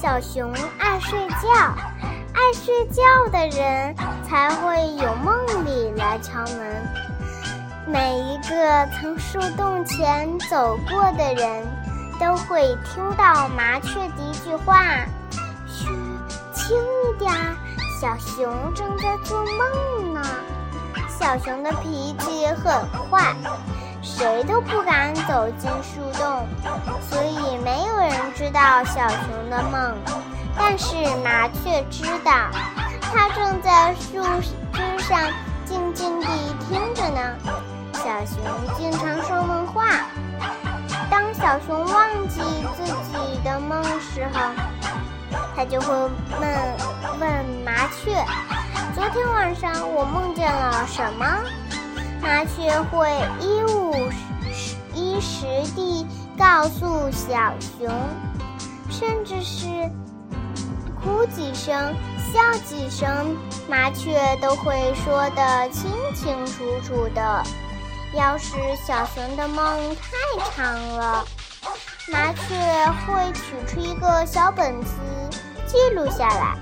小熊爱睡觉，爱睡觉的人才会有梦里来敲门。每一个从树洞前走过的人，都会听到麻雀的一句话：“嘘，轻一点，小熊正在做梦呢。”小熊的脾气很坏，谁都不敢走进树洞，所以没有人知道小熊的梦。但是麻雀知道，它正在树枝上静静地听着呢。小熊经常说梦话，当小熊忘记自己的梦时候，它就会问问麻雀。昨天晚上我梦见了什么？麻雀会一五一十地告诉小熊，甚至是哭几声、笑几声，麻雀都会说得清清楚楚的。要是小熊的梦太长了，麻雀会取出一个小本子记录下来。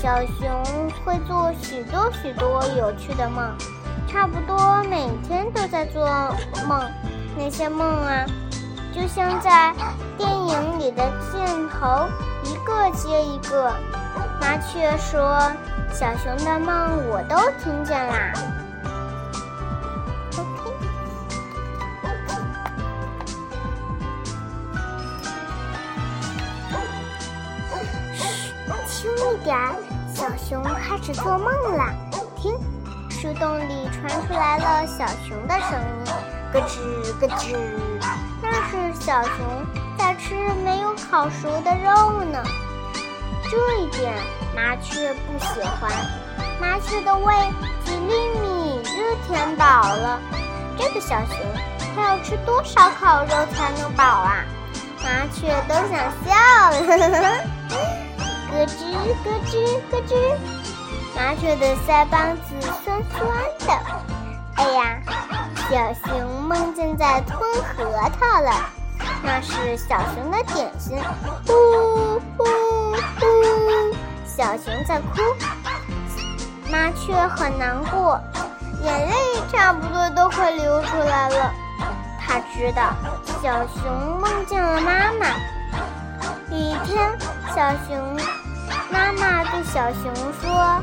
小熊会做许多许多有趣的梦，差不多每天都在做梦。那些梦啊，就像在电影里的镜头，一个接一个。麻雀说：“小熊的梦我都听见啦。” OK，嘘，轻一点。小熊开始做梦了，树洞里传出来了小熊的声音，咯吱咯吱，那是小熊在吃没有烤熟的肉呢。这一点麻雀不喜欢，麻雀的胃几粒米就填饱了，这个小熊它要吃多少烤肉才能饱啊？麻雀都想笑了。咯 吱咯吱咯吱，麻雀的腮帮子酸酸的。哎呀，小熊梦见在吞核桃了，那是小熊的点心。呼呼呼，小熊在哭，麻雀很难过，眼泪差不多都快流出来了。他知道小熊梦见了妈妈。一天，小熊。妈妈对小熊说：“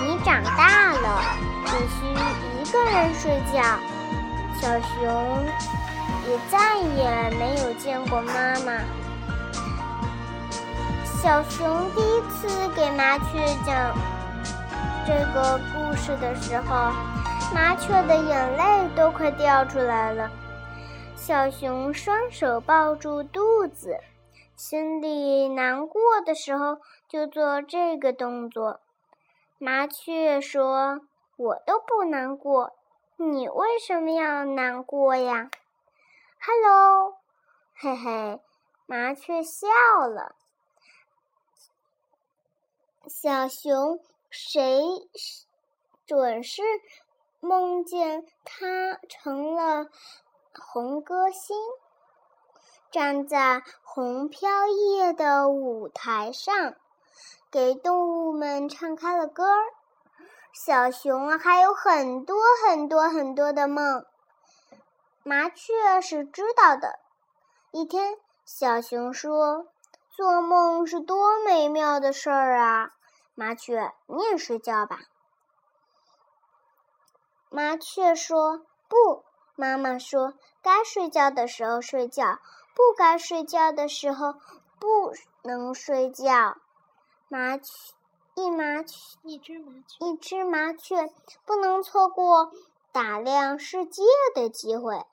你长大了，必须一个人睡觉。”小熊也再也没有见过妈妈。小熊第一次给麻雀讲这个故事的时候，麻雀的眼泪都快掉出来了。小熊双手抱住肚子。心里难过的时候，就做这个动作。麻雀说：“我都不难过，你为什么要难过呀？”“Hello，嘿嘿。”麻雀笑了。小熊谁准是梦见它成了红歌星？站在红飘叶的舞台上，给动物们唱开了歌儿。小熊还有很多很多很多的梦，麻雀是知道的。一天，小熊说：“做梦是多美妙的事儿啊！”麻雀，你也睡觉吧。麻雀说：“不。”妈妈说：“该睡觉的时候睡觉。”不该睡觉的时候不能睡觉。麻雀，一麻雀，一只麻雀，一只麻雀不能错过打量世界的机会。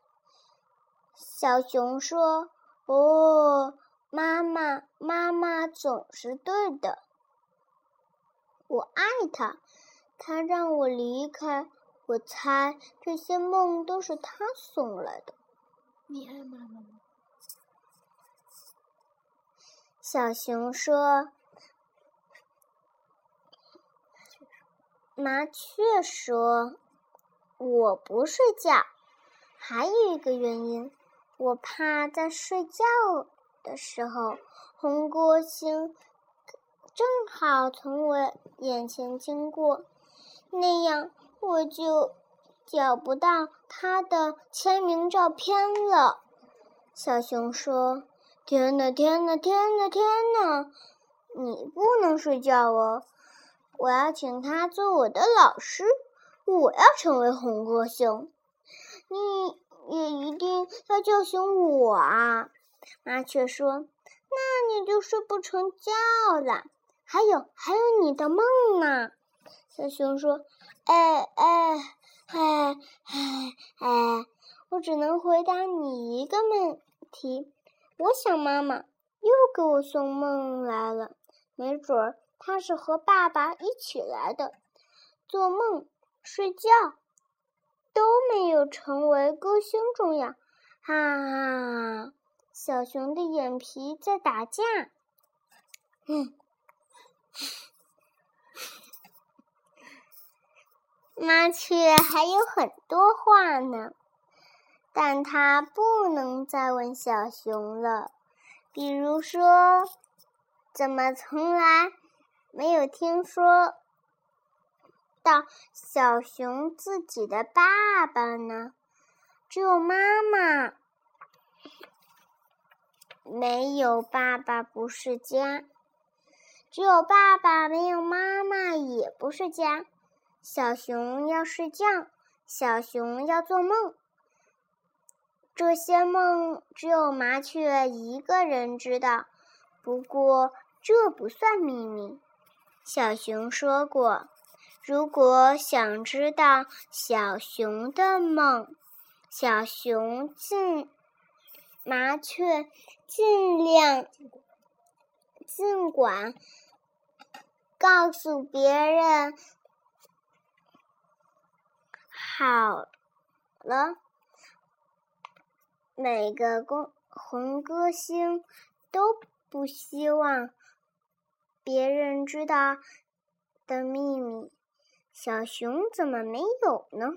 小熊说：“哦，妈妈，妈妈总是对的。我爱它，它让我离开。我猜这些梦都是它送来的。你爱妈妈吗？”小熊说：“麻雀说，我不睡觉，还有一个原因，我怕在睡觉的时候红歌星正好从我眼前经过，那样我就找不到他的签名照片了。小熊说：“天呐，天呐，天呐，天呐！你不能睡觉哦，我要请他做我的老师，我要成为红歌星。你也一定要叫醒我啊！”麻雀说。那你就睡不成觉了。还有，还有你的梦呢。小熊说：“哎哎哎哎哎，我只能回答你一个问题。我想妈妈又给我送梦来了，没准儿他是和爸爸一起来的。做梦、睡觉都没有成为歌星重要。”哈哈。小熊的眼皮在打架。嗯，麻雀还有很多话呢，但它不能再问小熊了。比如说，怎么从来没有听说到小熊自己的爸爸呢？只有妈妈。没有爸爸不是家，只有爸爸没有妈妈也不是家。小熊要睡觉，小熊要做梦。这些梦只有麻雀一个人知道，不过这不算秘密。小熊说过，如果想知道小熊的梦，小熊尽。麻雀尽量尽管告诉别人好了。每个公红歌星都不希望别人知道的秘密。小熊怎么没有呢？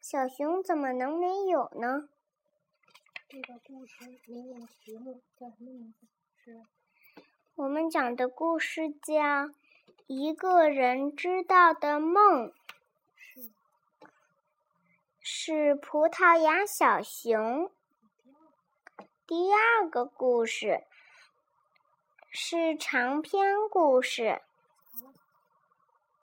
小熊怎么能没有呢？这个故事叫什么名字？是我们讲的故事叫《一个人知道的梦》，是是葡萄牙小熊。第二个故事是长篇故事，